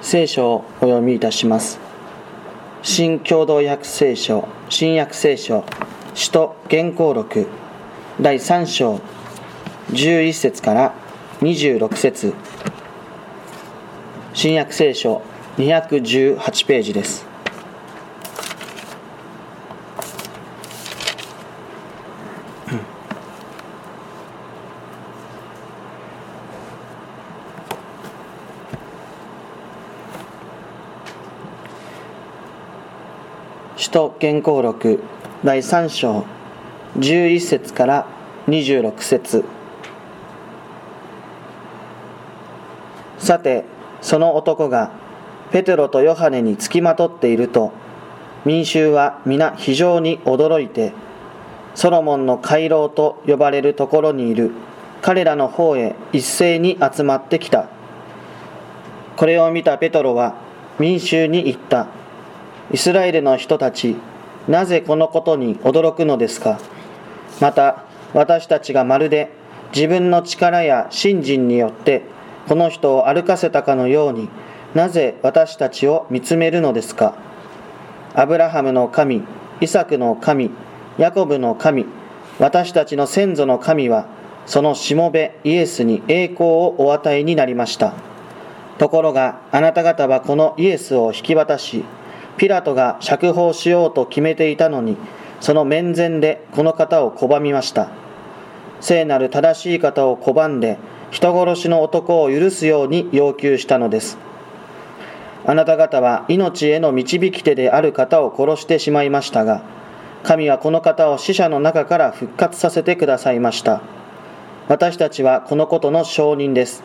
聖書をお読みいたします。新共同訳聖書新約聖書使徒原稿録第3章11節から26節。新約聖書218ページです。使徒原稿録第3章11節から26節。さてその男がペテロとヨハネにつきまとっていると民衆は皆非常に驚いてソロモンの回廊と呼ばれるところにいる彼らの方へ一斉に集まってきた。これを見たペトロは民衆に言った。イスラエルの人たち、なぜこのことに驚くのですか？また、私たちがまるで自分の力や信心によってこの人を歩かせたかのようになぜ私たちを見つめるのですか？アブラハムの神、イサクの神、ヤコブの神、私たちの先祖の神はそのしもべイエスに栄光をお与えになりました。ところがあなた方はこのイエスを引き渡しピラトが釈放しようと決めていたのにその面前でこの方を拒みました。聖なる正しい方を拒んで人殺しの男を許すように要求したのです。あなた方は命への導き手である方を殺してしまいましたが神はこの方を死者の中から復活させてくださいました。私たちはこのことの証人です。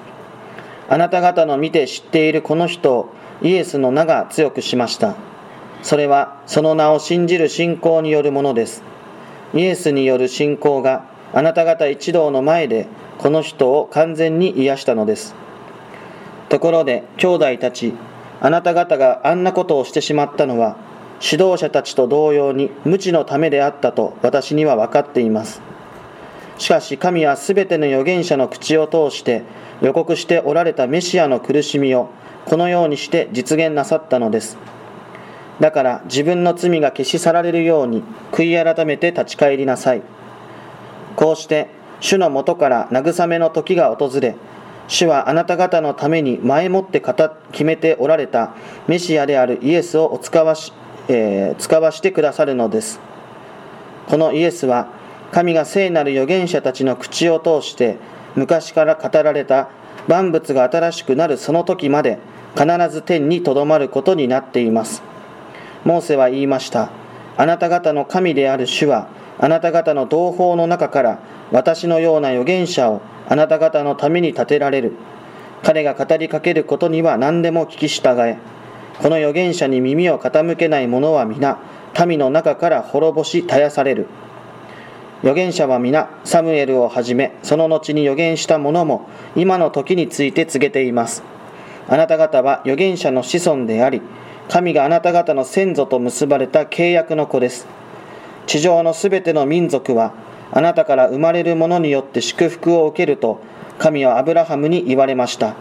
あなた方の見て知っているこの人をイエスの名が強くしました。それはその名を信じる信仰によるものです。イエスによる信仰があなた方一同の前でこの人を完全に癒したのです。ところで兄弟たち、あなた方があんなことをしてしまったのは指導者たちと同様に無知のためであったと私には分かっています。しかし神はすべての預言者の口を通して予告しておられたメシアの苦しみをこのようにして実現なさったのです。だから自分の罪が消し去られるように悔い改めて立ち返りなさい。こうして主のもとから慰めの時が訪れ、主はあなた方のために前もって決めておられたメシアであるイエスをお使わし、えー、使わしてくださるのです。このイエスは神が聖なる預言者たちの口を通して昔から語られた万物が新しくなるその時まで必ず天にとどまることになっています。モーセは言いました。あなた方の神である主は、あなた方の同胞の中から私のような預言者をあなた方のために立てられる。彼が語りかけることには何でも聞き従え。この預言者に耳を傾けない者は皆、民の中から滅ぼし絶やされる。預言者は皆、サムエルをはじめ、その後に預言した者も、今の時について告げています。あなた方は預言者の子孫であり、神があなた方の先祖と結ばれた契約の子です。地上のすべての民族は、あなたから生まれる者によって祝福を受けると、神はアブラハムに言われました。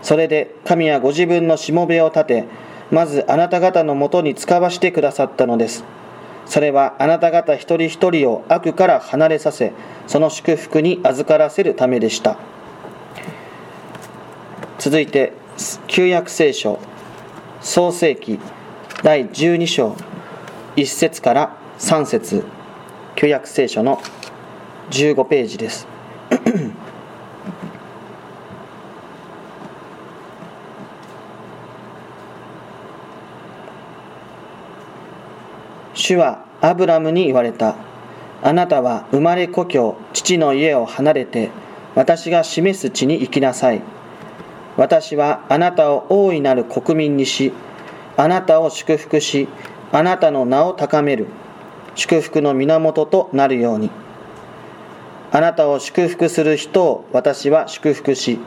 それで神はご自分のしもべを立て、まずあなた方のもとに使わしてくださったのです。それはあなた方一人一人を悪から離れさせ、その祝福に預からせるためでした。続いて、旧約聖書創世記第12章1節から3節旧約聖書の15ページです 主はアブラムに言われた。あなたは生まれ故郷、父の家を離れて、私が示す地に行きなさい。私はあなたを大いなる国民にし、あなたを祝福し、あなたの名を高める、祝福の源となるように。あなたを祝福する人を私は祝福し、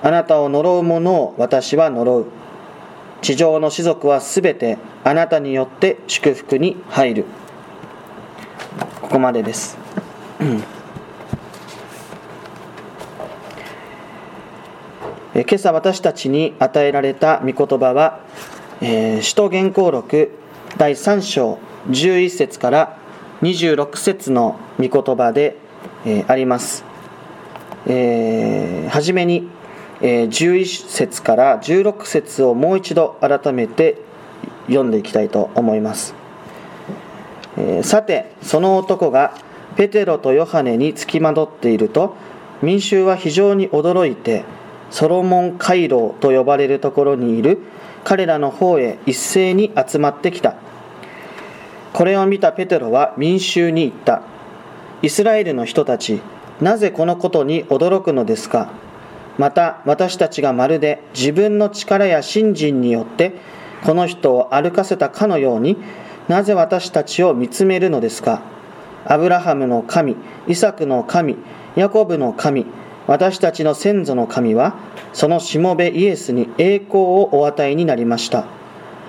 あなたを呪う者を私は呪う。地上の士族はすべてあなたによって祝福に入る。ここまでです。今朝私たちに与えられた御言葉は、えー、使徒言行録第3章11節から26節の御言葉で、えー、あります。えー、はじめに、え、11節から16節をもう一度改めて読んでいきたいと思います。え、さて、その男がペテロとヨハネにつきまとっていると、民衆は非常に驚いて、ソロモン回廊と呼ばれるところにいる彼らの方へ一斉に集まってきた。これを見たペテロは民衆に言った。イスラエルの人たち、なぜこのことに驚くのですか？また私たちがまるで自分の力や信心によってこの人を歩かせたかのようになぜ私たちを見つめるのですか？アブラハムの神、イサクの神、ヤコブの神、私たちの先祖の神はそのしもべイエスに栄光をお与えになりました。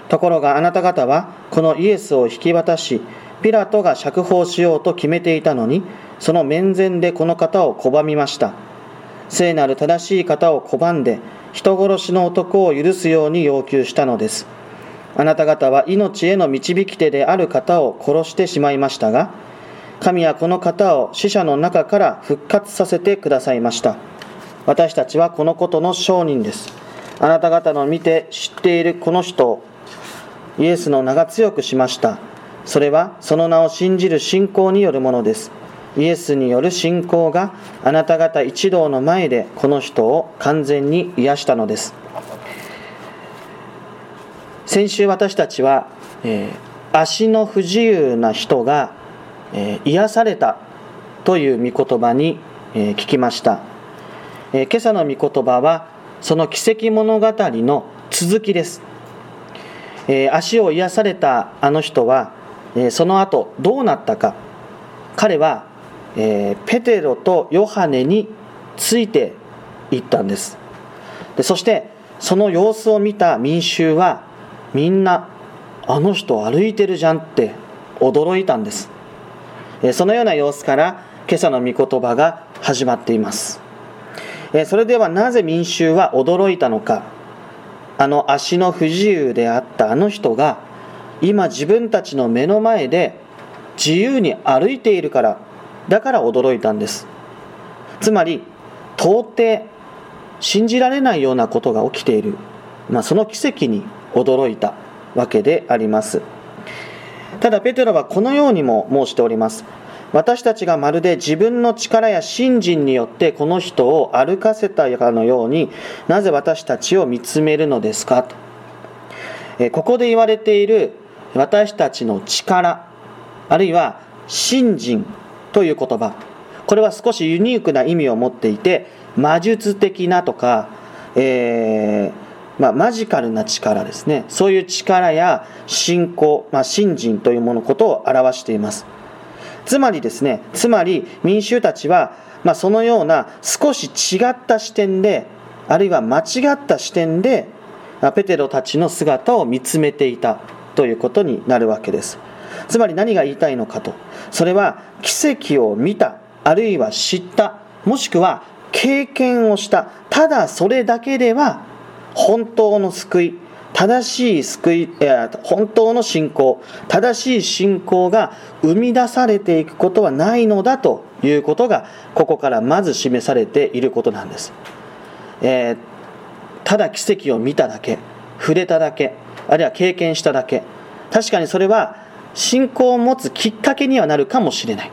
ところがあなた方はこのイエスを引き渡し、ピラトが釈放しようと決めていたのに、その面前でこの方を拒みました聖なる正しい方を拒んで人殺しの男を許すように要求したのですあなた方は命への導き手である方を殺してしまいましたが神はこの方を死者の中から復活させてくださいました。私たちはこのことの証人です。あなた方の見て知っているこの人をイエスの名が強くしました。それはその名を信じる信仰によるものです。イエスによる信仰があなた方一同の前でこの人を完全に癒したのです。先週私たちは、えー、足の不自由な人が、えー、癒されたという御言葉に、えー、聞きました、え今朝の御言葉はその奇跡物語の続きです、え足を癒されたあの人は、えその後どうなったか。彼はえー、ペテロとヨハネについていったんです。でそしてその様子を見た民衆はみんなあの人歩いてるじゃんって驚いたんです。そのような様子から今朝の御言葉が始まっています。それではなぜ民衆は驚いたのか。あの足の不自由であったあの人が今自分たちの目の前で自由に歩いているからだから驚いたんです。つまり到底信じられないようなことが起きている、まあ、その奇跡に驚いたわけであります。ただペテロはこのようにも申しております。私たちがまるで自分の力や信心によってこの人を歩かせたかのようになぜ私たちを見つめるのですか？とここで言われている私たちの力あるいは信心という言葉これは少しユニークな意味を持っていて魔術的なとか、えー、まあ、マジカルな力ですね。そういう力や信仰、まあ、信心というものことを表しています。つまりですねつまり民衆たちは、まあ、そのような少し違った視点であるいは間違った視点でペテロたちの姿を見つめていたということになるわけです。つまり何が言いたいのかと。それは奇跡を見たあるいは知ったもしくは経験をした。ただそれだけでは本当の救い正しい救い本当の信仰正しい信仰が生み出されていくことはないのだということがここからまず示されていることなんです、えー、ただ奇跡を見ただけ触れただけあるいは経験しただけ確かにそれは信仰を持つきっかけにはなるかもしれない。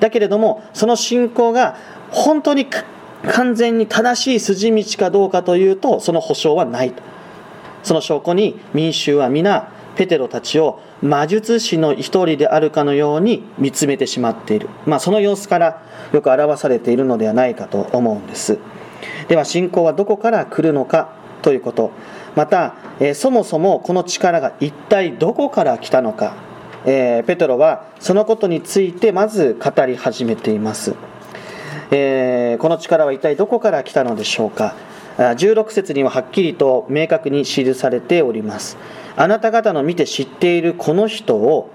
だけれどもその信仰が本当に完全に正しい筋道かどうかというとその保証はないと。その証拠に民衆は皆ペテロたちを魔術師の一人であるかのように見つめてしまっている、まあ、その様子からよく表されているのではないかと思うんです。では信仰はどこから来るのかということ。また、えそもそもこの力が一体どこから来たのか。えー、ペテロはそのことについてまず語り始めています、えー、この力は一体どこから来たのでしょうか？16節にははっきりと明確に記されております。あなた方の見て知っているこの人を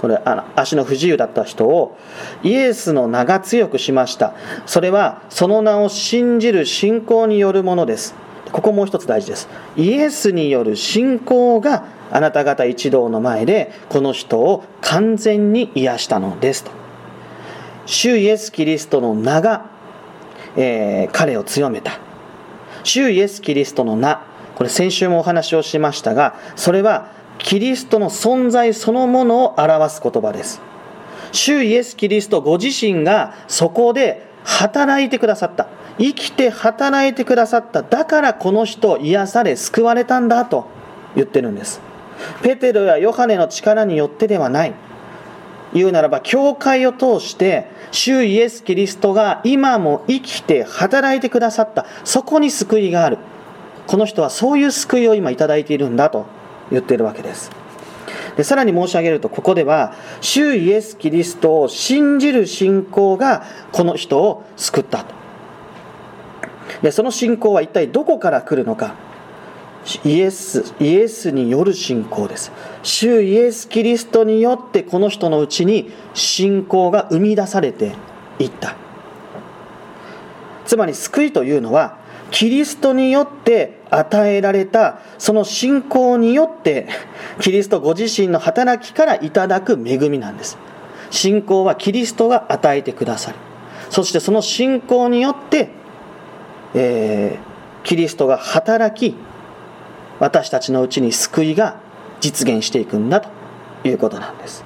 これあの足の不自由だった人をイエスの名が強くしました。それはその名を信じる信仰によるものです。ここもう一つ大事です。イエスによる信仰があなた方一同の前でこの人を完全に癒したのですと。主イエス・キリストの名が、えー、彼を強めた。主イエス・キリストの名。これ先週もお話をしましたがそれはキリストの存在そのものを表す言葉です。主イエス・キリストご自身がそこで働いてくださった。生きて働いてくださった。だからこの人癒され救われたんだと言ってるんです。ペテロやヨハネの力によってではない。言うならば教会を通して主イエス・キリストが今も生きて働いてくださった。そこに救いがある。この人はそういう救いを今頂いているんだと言っているわけです。でさらに申し上げるとここでは主イエス・キリストを信じる信仰がこの人を救ったと。でその信仰は一体どこから来るのか。イエスイエスによる信仰です。主イエス・キリストによってこの人のうちに信仰が生み出されていった。つまり救いというのはキリストによって与えられたその信仰によってキリストご自身の働きからいただく恵みなんです。信仰はキリストが与えてくださる。そしてその信仰によって、えー、キリストが働き私たちのうちに救いが実現していくんだということなんです。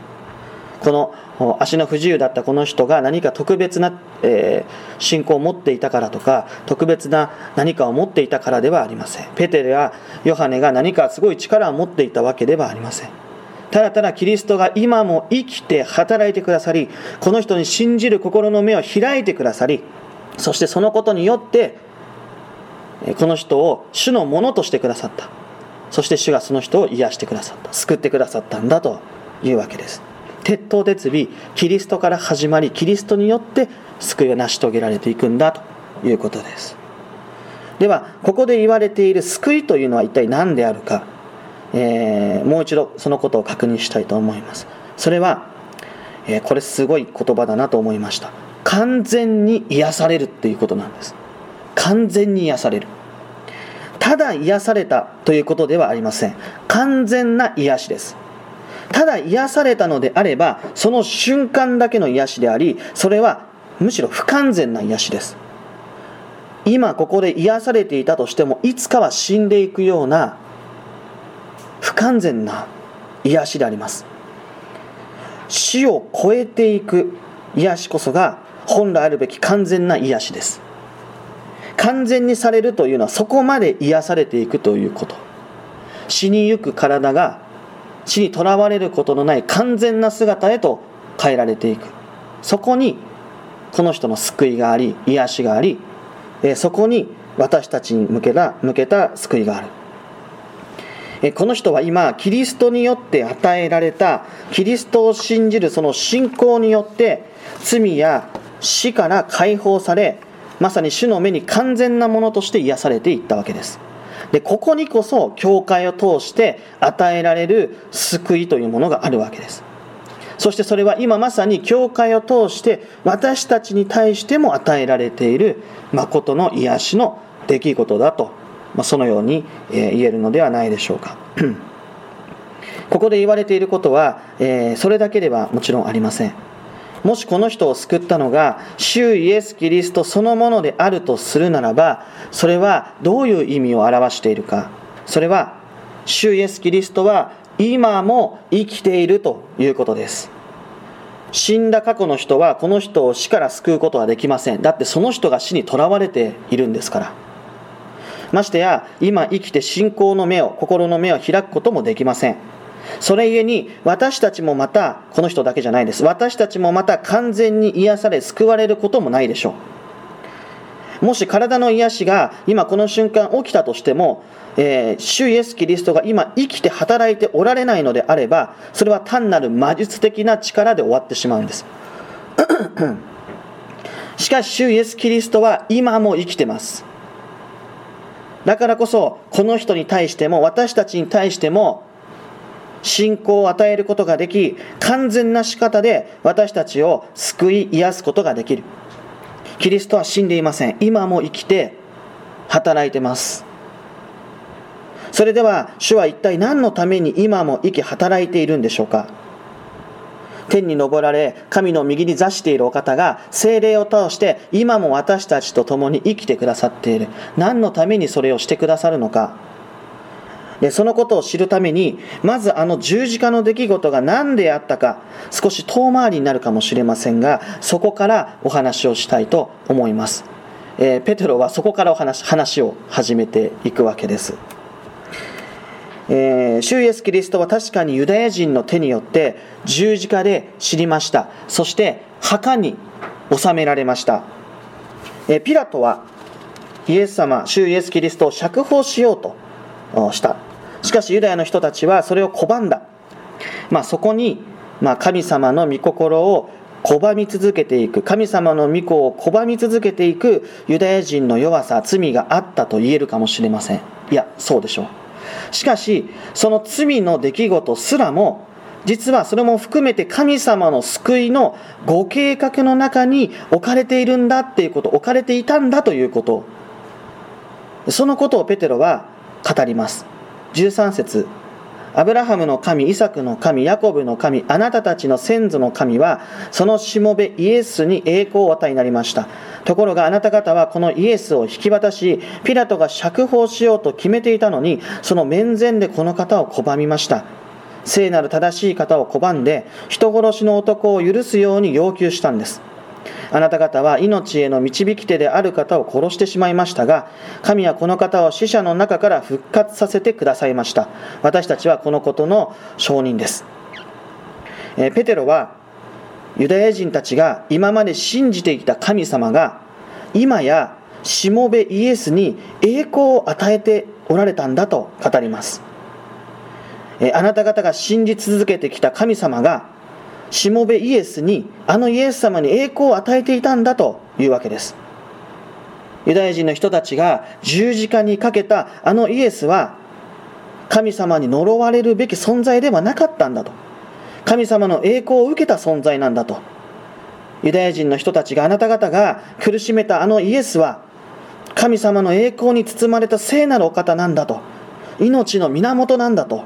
この足の不自由だったこの人が何か特別な、え、信仰を持っていたからとか特別な何かを持っていたからではありません。ペテルやヨハネが何かすごい力を持っていたわけではありません。ただただキリストが今も生きて働いてくださりこの人に信じる心の目を開いてくださりそしてそのことによってこの人を主のものとしてくださった。そして主がその人を癒してくださった。救ってくださったんだというわけです。鉄頭鉄尾キリストから始まりキリストによって救いが成し遂げられていくんだということです。ではここで言われている救いというのは一体何であるか、えー、もう一度そのことを確認したいと思います。それは、えー、これすごい言葉だなと思いました。完全に癒されるっていうことなんです。完全に癒される。ただ癒されたということではありません。完全な癒しです。ただ癒されたのであればその瞬間だけの癒しでありそれはむしろ不完全な癒しです。今ここで癒されていたとしてもいつかは死んでいくような不完全な癒しであります。死を超えていく癒しこそが本来あるべき完全な癒しです。完全にされるというのはそこまで癒されていくということ。死にゆく体が死にとらわれることのない完全な姿へと変えられていく。そこにこの人の救いがあり癒しがありそこに私たちに向けた向けた救いがある。この人は今キリストによって与えられたキリストを信じるその信仰によって罪や死から解放されまさに主の目に完全なものとして癒されていったわけです。でここにこそ教会を通して与えられる救いというものがあるわけです。そしてそれは今まさに教会を通して私たちに対しても与えられている誠の癒しの出来事だと、ま、そのように言えるのではないでしょうか。ここで言われていることは、えそれだけではもちろんありません。もしこの人を救ったのが主イエス・キリストそのものであるとするならばそれはどういう意味を表しているか。それは主イエス・キリストは今も生きているということです。死んだ過去の人はこの人を死から救うことはできません。だってその人が死にとらわれているんですから。ましてや今生きて信仰の目を心の目を開くこともできません。それゆえに私たちもまたこの人だけじゃないです。私たちもまた完全に癒され救われることもないでしょう。もし体の癒しが今この瞬間起きたとしても、えー、主イエス・キリストが今生きて働いておられないのであればそれは単なる魔術的な力で終わってしまうんです。しかし主イエス・キリストは今も生きてます。だからこそこの人に対しても私たちに対しても信仰を与えることができ完全な仕方で私たちを救い癒すことができる。キリストは死んでいません。今も生きて働いてます。それでは主は一体何のために今も生き働いているんでしょうか。天に昇られ神の右に座しているお方が精霊を通して今も私たちと共に生きてくださっている。何のためにそれをしてくださるのか。そのことを知るためにまずあの十字架の出来事が何であったか少し遠回りになるかもしれませんがそこからお話をしたいと思います、えー、ペテロはそこからお話話を始めていくわけです。えー、主イエス・キリストは確かにユダヤ人の手によって十字架で死にました。そして墓に納められました、えー、ピラトはイエス様主イエス・キリストを釈放しようとした。しかしユダヤの人たちはそれを拒んだ、まあ、そこに、まあ、神様の御心を拒み続けていく神様の御子を拒み続けていくユダヤ人の弱さ罪があったと言えるかもしれませんいやそうでしょうしかし、その罪の出来事すらも、実はそれも含めて神様の救いのご計画の中に置かれているんだっていうこと、置かれていたんだということ。そのことをペテロは語ります。13節アブラハムの神、イサクの神、ヤコブの神、あなたたちの先祖の神は、そのしもべイエスに栄光を与えになりました。ところがあなた方はこのイエスを引き渡し、ピラトが釈放しようと決めていたのに、その面前でこの方を拒みました。聖なる正しい方を拒んで、人殺しの男を許すように要求したんです。あなた方は命への導き手である方を殺してしまいましたが、神はこの方を死者の中から復活させてくださいました。私たちはこのことの証人です。えペテロはユダヤ人たちが今まで信じてきた神様が今やしもべイエスに栄光を与えておられたんだと語りますあなた方が信じ続けてきた神様がしもべイエスにあのイエス様に栄光を与えていたんだというわけです。ユダヤ人の人たちが十字架にかけたあのイエスは神様に呪われるべき存在ではなかったんだと。神様の栄光を受けた存在なんだと。ユダヤ人の人たちがあなた方が苦しめたあのイエスは神様の栄光に包まれた聖なるお方なんだと。命の源なんだと。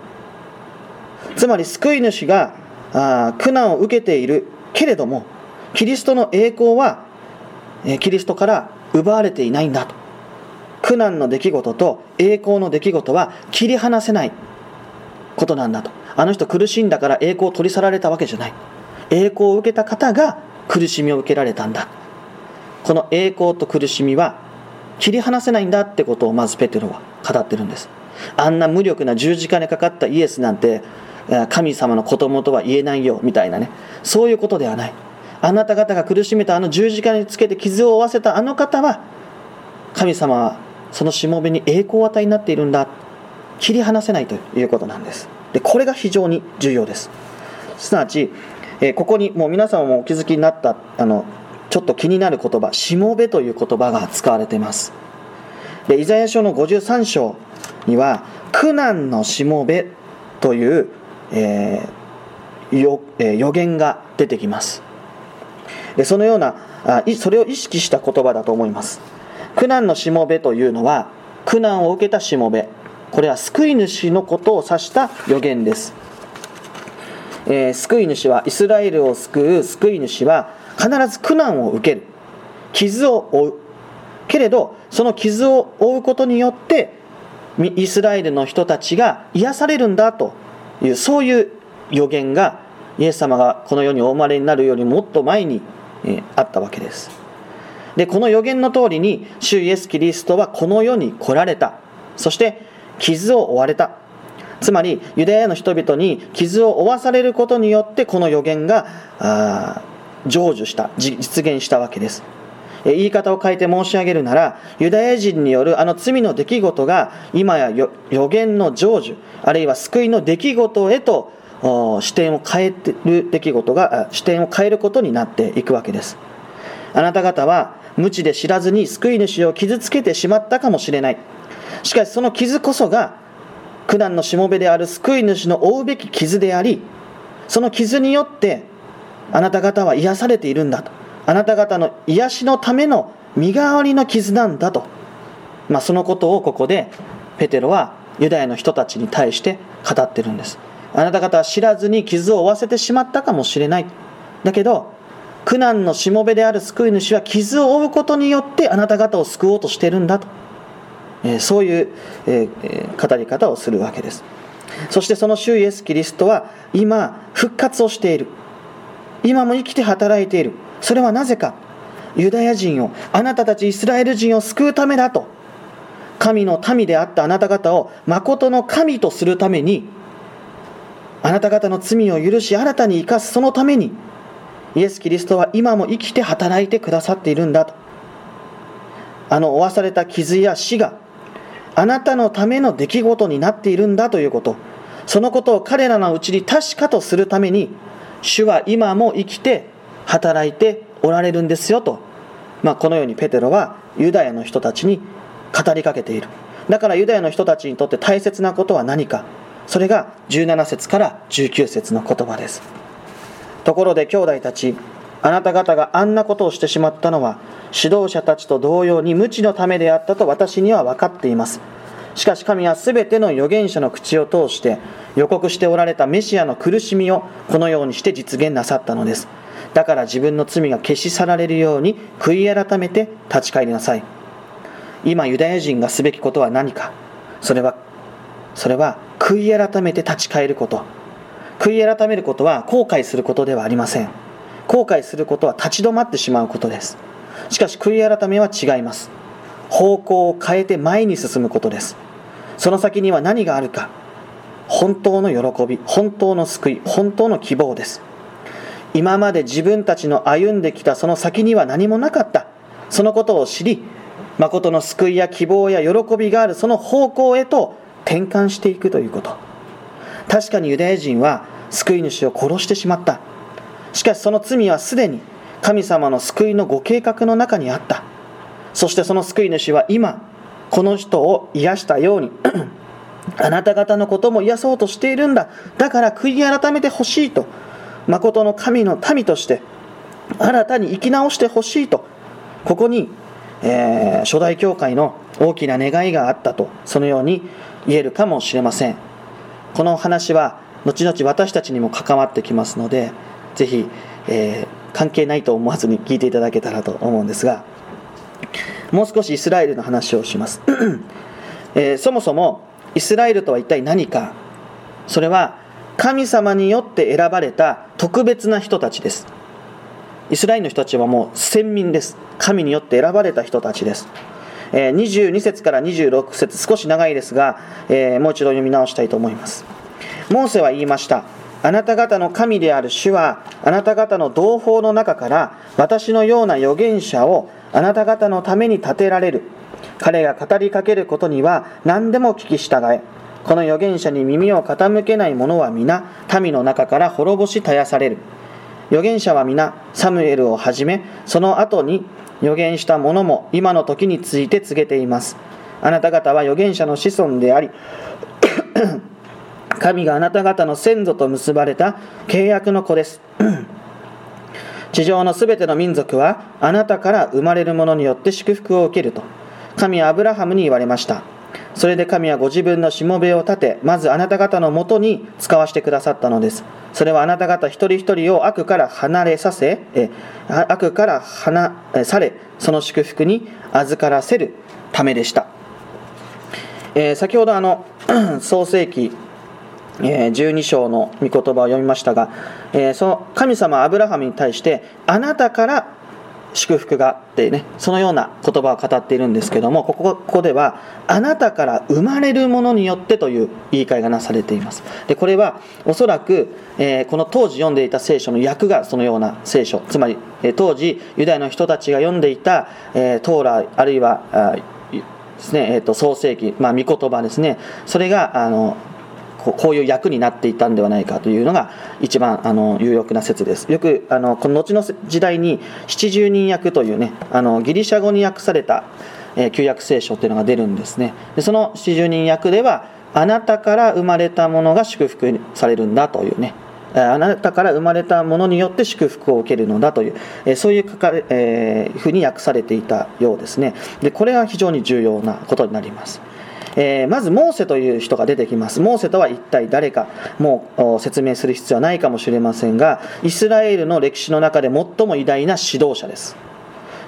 つまり救い主があ苦難を受けているけれどもキリストの栄光はキリストから奪われていないんだと。苦難の出来事と栄光の出来事は切り離せないことなんだと。あの人苦しんだから栄光を取り去られたわけじゃない。栄光を受けた方が苦しみを受けられたんだ。この栄光と苦しみは切り離せないんだってことをまずペテロは語ってるんです。あんな無力な十字架にかかったイエスなんて神様の子供とは言えないよみたいなね。そういうことではない。あなた方が苦しめたあの十字架につけて傷を負わせたあの方は神様はそのしもべに栄光を与えになっているんだ。切り離せないということなんです。でこれが非常に重要です。すなわち、えここにもう皆様もお気づきになったあのちょっと気になる言葉しもべという言葉が使われています。でイザヤ書の53章には苦難のしもべという、えーよえー、予言が出てきます。でそのようなあそれを意識した言葉だと思います。苦難のしもべというのは苦難を受けたしもべ。これは救い主のことを指した予言です、えー、救い主はイスラエルを救う救い主は必ず苦難を受ける。傷を負う。けれどその傷を負うことによってイスラエルの人たちが癒されるんだというそういう予言がイエス様がこの世にお生まれになるよりもっと前に、えあったわけです。でこの予言の通りに主イエス・キリストはこの世に来られた。そして傷を負われた。つまりユダヤの人々に傷を負わされることによってこの予言が成就した実現したわけです。言い方を変えて申し上げるならユダヤ人によるあの罪の出来事が今や予言の成就あるいは救いの出来事へと視点を変える出来事が視点を変えることになっていくわけです。あなた方は無知で知らずに救い主を傷つけてしまったかもしれない。しかしその傷こそが苦難のしもべである救い主の負うべき傷でありその傷によってあなた方は癒されているんだと。あなた方の癒しのための身代わりの傷なんだと、まあ、そのことをここでペテロはユダヤの人たちに対して語ってるんです。あなた方は知らずに傷を負わせてしまったかもしれない。だけど苦難のしもべである救い主は傷を負うことによってあなた方を救おうとしてるんだと、えそういう、え語り方をするわけです。そしてその主イエス・キリストは今復活をしている。今も生きて働いている。それはなぜかユダヤ人をあなたたちイスラエル人を救うためだと。神の民であったあなた方を誠の神とするためにあなた方の罪を許し新たに生かすそのためにイエス・キリストは今も生きて働いてくださっているんだと。あの負わされた傷や死があなたのための出来事になっているんだということ。そのことを彼らのうちに確かとするために主は今も生きて働いておられるんですよと、まあ、このようにペテロはユダヤの人たちに語りかけている。だからユダヤの人たちにとって大切なことは何か。それが17節から19節の言葉です。ところで兄弟たちあなた方があんなことをしてしまったのは指導者たちと同様に無知のためであったと私には分かっていますしかし神は全ての預言者の口を通して予告しておられたメシアの苦しみをこのようにして実現なさったのです。だから自分の罪が消し去られるように悔い改めて立ち返りなさい。今ユダヤ人がすべきことは何か。それはそれは悔い改めて立ち返ること。悔い改めることは後悔することではありません。後悔することは立ち止まってしまうことです。しかし悔い改めは違います。方向を変えて前に進むことです。その先には何があるか。本当の喜び本当の救い本当の希望です。今まで自分たちの歩んできたその先には何もなかった。そのことを知り誠の救いや希望や喜びがあるその方向へと転換していくということ。確かにユダヤ人は救い主を殺してしまった。しかしその罪はすでに神様の救いのご計画の中にあった。そしてその救い主は今この人を癒したように あなた方のことも癒そうとしているんだ。だから悔い改めてほしいと。誠の神の民として新たに生き直してほしいと。ここに、えー、初代教会の大きな願いがあったとそのように言えるかもしれません。この話は後々私たちにも関わってきますのでぜひ、えー、関係ないと思わずに聞いていただけたらと思うんですがもう少しイスラエルの話をします、えー、そもそもイスラエルとは一体何か。それは神様によって選ばれた特別な人たちです。イスラエルの人たちはもう先民です。神によって選ばれた人たちです。22節から26節少し長いですが、えー、もう一度読み直したいと思います。モーセは言いました。あなた方の神である主はあなた方の同胞の中から私のような預言者をあなた方のために立てられる。彼が語りかけることには何でも聞き従え。この預言者に耳を傾けない者は皆民の中から滅ぼし絶やされる。預言者は皆サムエルをはじめその後に預言した者も今の時について告げています。あなた方は預言者の子孫であり神があなた方の先祖と結ばれた契約の子です。地上のすべての民族はあなたから生まれる者によって祝福を受けると神はアブラハムに言われました。それで神はご自分のしもべを立てまずあなた方のもとに使わしてくださったのです。それはあなた方一人一人を悪から離れさせえ悪から離されその祝福に預からせるためでした、えー、先ほどあの 創世記12章の御言葉を読みましたが、その神様アブラハムに対してあなたから祝福がってねそのような言葉を語っているんですけどもここここではあなたから生まれるものによってという言い換えがなされています。でこれはおそらく、え、この当時読んでいた聖書の訳がそのような聖書。つまり、え、当時ユダヤの人たちが読んでいた、えー、トーラあるいはあですね、えーと、創世記、まあ、御言葉ですね。それがあのこういう役になっていたんではないかというのが一番あの有力な説です。よくあのこの後の時代に七十人役というねあのギリシャ語に訳された、えー、旧約聖書っていうのが出るんですね。でその七十人役ではあなたから生まれたものが祝福されるんだというね。あなたから生まれたものによって祝福を受けるのだという、そういう、え、ふうに訳されていたようですね。でこれは非常に重要なことになります。えー、まずモーセという人が出てきます。モーセとは一体誰か。もう説明する必要はないかもしれませんがイスラエルの歴史の中で最も偉大な指導者です。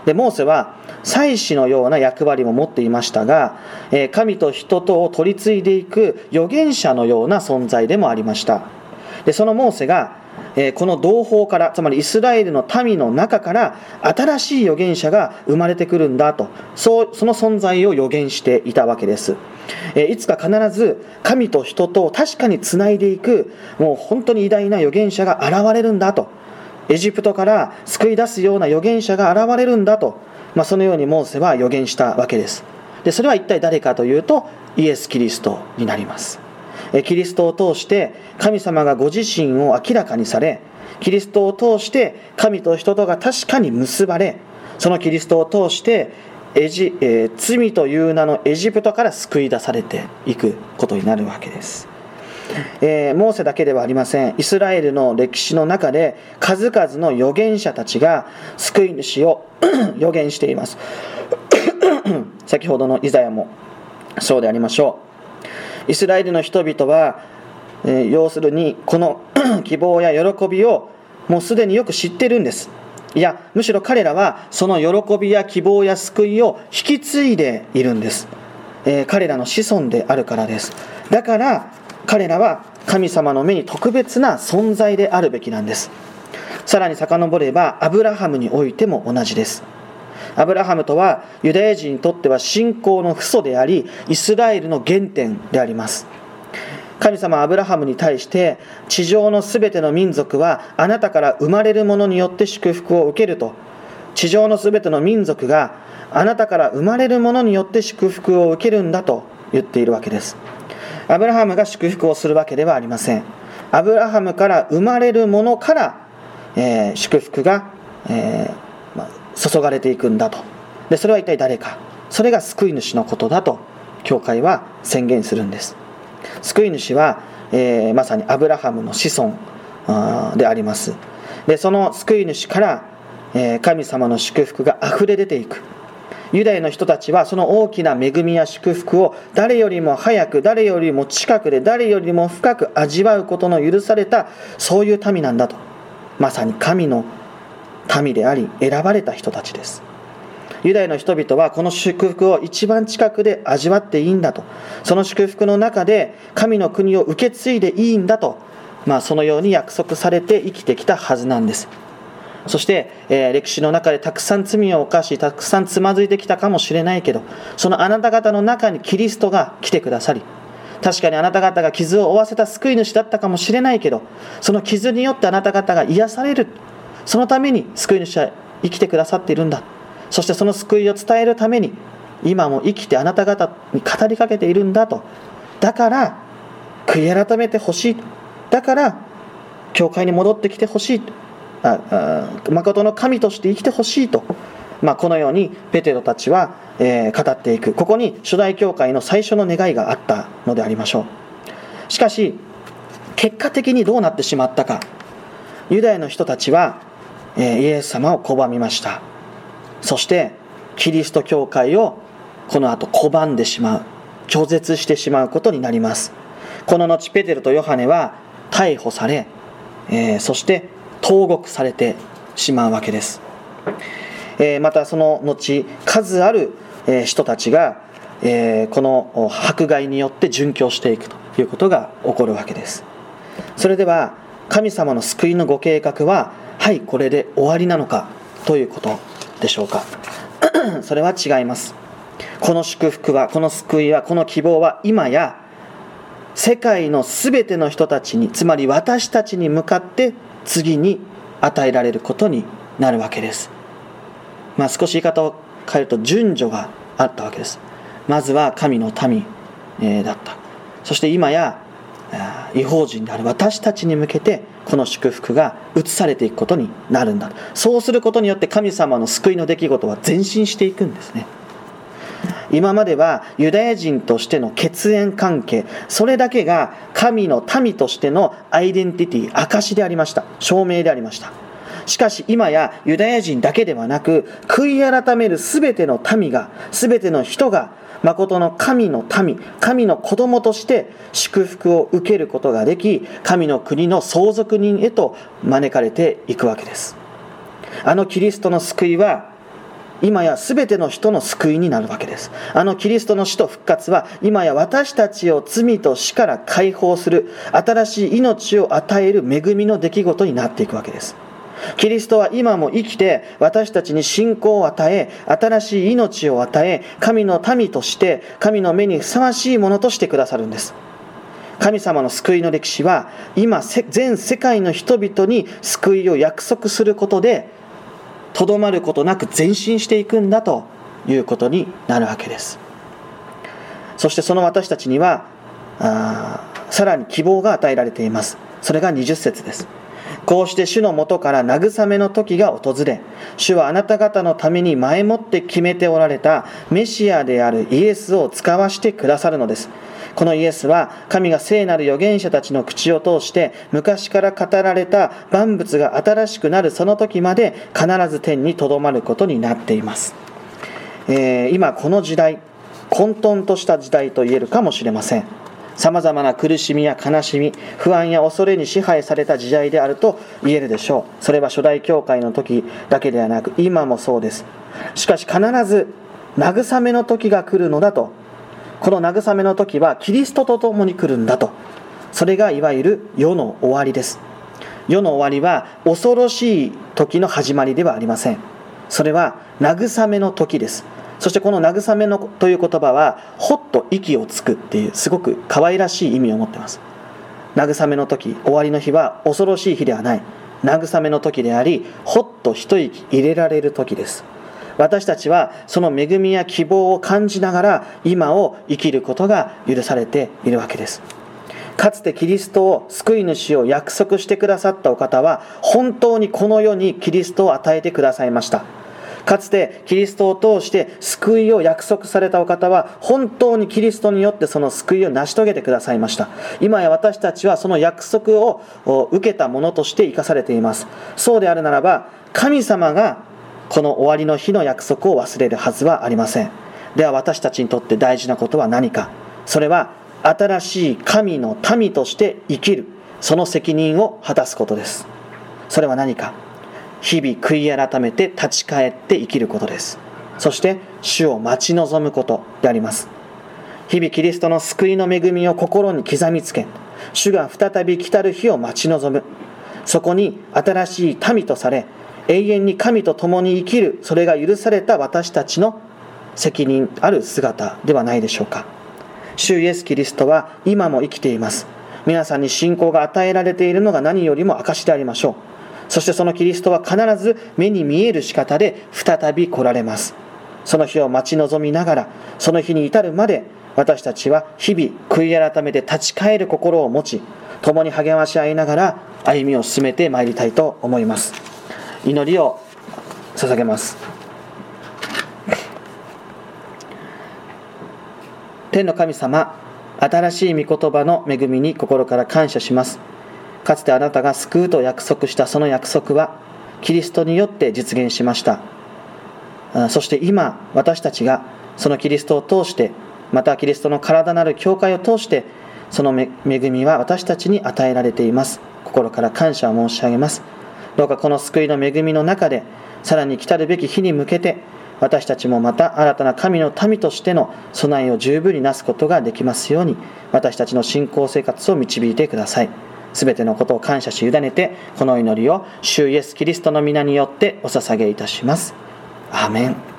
でモーセは祭司のような役割も持っていましたがえ神と人とを取り継いでいく預言者のような存在でもありました。でそのモーセがこの同胞からつまりイスラエルの民の中から新しい預言者が生まれてくるんだと。そうその存在を予言していたわけです。いつか必ず神と人と確かにつないでいくもう本当に偉大な預言者が現れるんだと。エジプトから救い出すような預言者が現れるんだと、まあ、そのようにモーセは預言したわけです。でそれは一体誰かというとイエス・キリストになります。キリストを通して神様がご自身を明らかにされキリストを通して神と人とが確かに結ばれそのキリストを通してエジ、えー、罪という名のエジプトから救い出されていくことになるわけです。えー、モーセだけではありません。イスラエルの歴史の中で数々の預言者たちが救い主を 預言しています。先ほどのイザヤもそうでありましょう。イスラエルの人々は、えー、要するにこの 希望や喜びをもうすでによく知ってるんです。いやむしろ彼らはその喜びや希望や救いを引き継いでいるんです、えー、彼らの子孫であるからです。だから彼らは神様の目に特別な存在であるべきなんです。さらに遡ればアブラハムにおいても同じです。アブラハムとはユダヤ人にとっては信仰の父祖でありイスラエルの原点であります。神様アブラハムに対して地上のすべての民族はあなたから生まれるものによって祝福を受けると。地上のすべての民族があなたから生まれるものによって祝福を受けるんだと言っているわけです。アブラハムが祝福をするわけではありません。アブラハムから生まれるものから、えー、祝福が、えー、注がれていくんだと。でそれは一体誰か。それが救い主のことだと教会は宣言するんです。救い主は、えー、まさにアブラハムの子孫であります。でその救い主から、え神様の祝福があふれ出ていく。ユダヤの人たちはその大きな恵みや祝福を誰よりも早く誰よりも近くで誰よりも深く味わうことの許されたそういう民なんだと。まさに神の民であり選ばれた人たちです。ユダヤの人々はこの祝福を一番近くで味わっていいんだと。その祝福の中で神の国を受け継いでいいんだと、まあ、そのように約束されて生きてきたはずなんです。そして、えー、歴史の中でたくさん罪を犯したくさんつまずいてきたかもしれないけどそのあなた方の中にキリストが来てくださり確かにあなた方が傷を負わせた救い主だったかもしれないけどその傷によってあなた方が癒される。そのために救い主は生きてくださっているんだ。そしてその救いを伝えるために今も生きてあなた方に語りかけているんだと。だから悔い改めてほしい。だから教会に戻ってきてほしい。誠の神として生きてほしいと、まあ、このようにペテロたちは、えー、語っていく。ここに初代教会の最初の願いがあったのでありましょう。しかし結果的にどうなってしまったか。ユダヤの人たちは、イエス様を拒みました。そしてキリスト教会をこの後拒んでしまう。拒絶してしまうことになります。この後ペテロとヨハネは逮捕され、えー、そして投獄されてしまうわけです、えまたその後数ある人たちが、えこの迫害によって殉教していくということが起こるわけです。それでは神様の救いのご計画ははいこれで終わりなのかということでしょうか それは違いますこの祝福はこの救いはこの希望は今や世界の全ての人たちにつまり私たちに向かって次に与えられることになるわけです。まあ、少し言い方を変えると順序があったわけです。まずは神の民、えだった。そして今や違法人である私たちに向けてこの祝福が移されていくことになるんだそうすることによって神様の救いの出来事は前進していくんですね。今まではユダヤ人としての血縁関係それだけが神の民としてのアイデンティティ証でありました。証明でありました。しかし今やユダヤ人だけではなく悔い改める全ての民が全ての人が誠の神の民神の子供として祝福を受けることができ神の国の相続人へと招かれていくわけです。あのキリストの救いは今や全ての人の救いになるわけです。あのキリストの死と復活は今や私たちを罪と死から解放する新しい命を与える恵みの出来事になっていくわけです。キリストは今も生きて私たちに信仰を与え新しい命を与え神の民として神の目にふさわしいものとしてくださるんです。神様の救いの歴史は今全世界の人々に救いを約束することでとどまることなく前進していくんだということになるわけです。そしてその私たちにはさらに希望が与えられています。それが20節です。こうして主のもとから慰めの時が訪れ、主はあなた方のために前もって決めておられたメシアであるイエスを使わしてくださるのです。このイエスは神が聖なる預言者たちの口を通して昔から語られた万物が新しくなるその時まで必ず天にとどまることになっています。えー、今この時代混沌とした時代と言えるかもしれません。さまざまな苦しみや悲しみ不安や恐れに支配された時代であると言えるでしょう。それは初代教会の時だけではなく今もそうです。しかし必ず慰めの時が来るのだと。この慰めの時はキリストと共に来るんだと。それがいわゆる世の終わりです。世の終わりは恐ろしい時の始まりではありません。それは慰めの時です。そしてこの慰めのという言葉はほっと息をつくっていうすごく可愛らしい意味を持ってます。慰めの時終わりの日は恐ろしい日ではない。慰めの時でありほっと一息入れられる時です。私たちはその恵みや希望を感じながら今を生きることが許されているわけです。かつてキリストを救い主を約束してくださったお方は本当にこの世にキリストを与えてくださいました。かつてキリストを通して救いを約束されたお方は本当にキリストによってその救いを成し遂げてくださいました。今や私たちはその約束を受けたものとして生かされています。そうであるならば神様がこの終わりの日の約束を忘れるはずはありません。では私たちにとって大事なことは何か。それは新しい神の民として生きる。その責任を果たすことです。それは何か。日々悔い改めて立ち返って生きることです。そして主を待ち望むことであります。日々キリストの救いの恵みを心に刻みつけ主が再び来たる日を待ち望む。そこに新しい民とされ永遠に神と共に生きるそれが許された私たちの責任ある姿ではないでしょうか。主イエス・キリストは今も生きています。皆さんに信仰が与えられているのが何よりも証でありましょう。そしてそのキリストは必ず目に見える仕方で再び来られます。その日を待ち望みながらその日に至るまで私たちは日々悔い改めて立ち返る心を持ち共に励まし合いながら歩みを進めてまいりたいと思います。祈りを捧げます。天の神様新しい御言葉の恵みに心から感謝します。かつてあなたが救うと約束したその約束はキリストによって実現しました。そして今私たちがそのキリストを通してまたキリストの体なる教会を通してその恵みは私たちに与えられています。心から感謝を申し上げます。どうかこの救いの恵みの中でさらに来たるべき日に向けて私たちもまた新たな神の民としての備えを十分になすことができますように私たちの信仰生活を導いてください。すべてのことを感謝し委ねて、この祈りを主イエス・キリストの皆によってお捧げいたします。アーメン。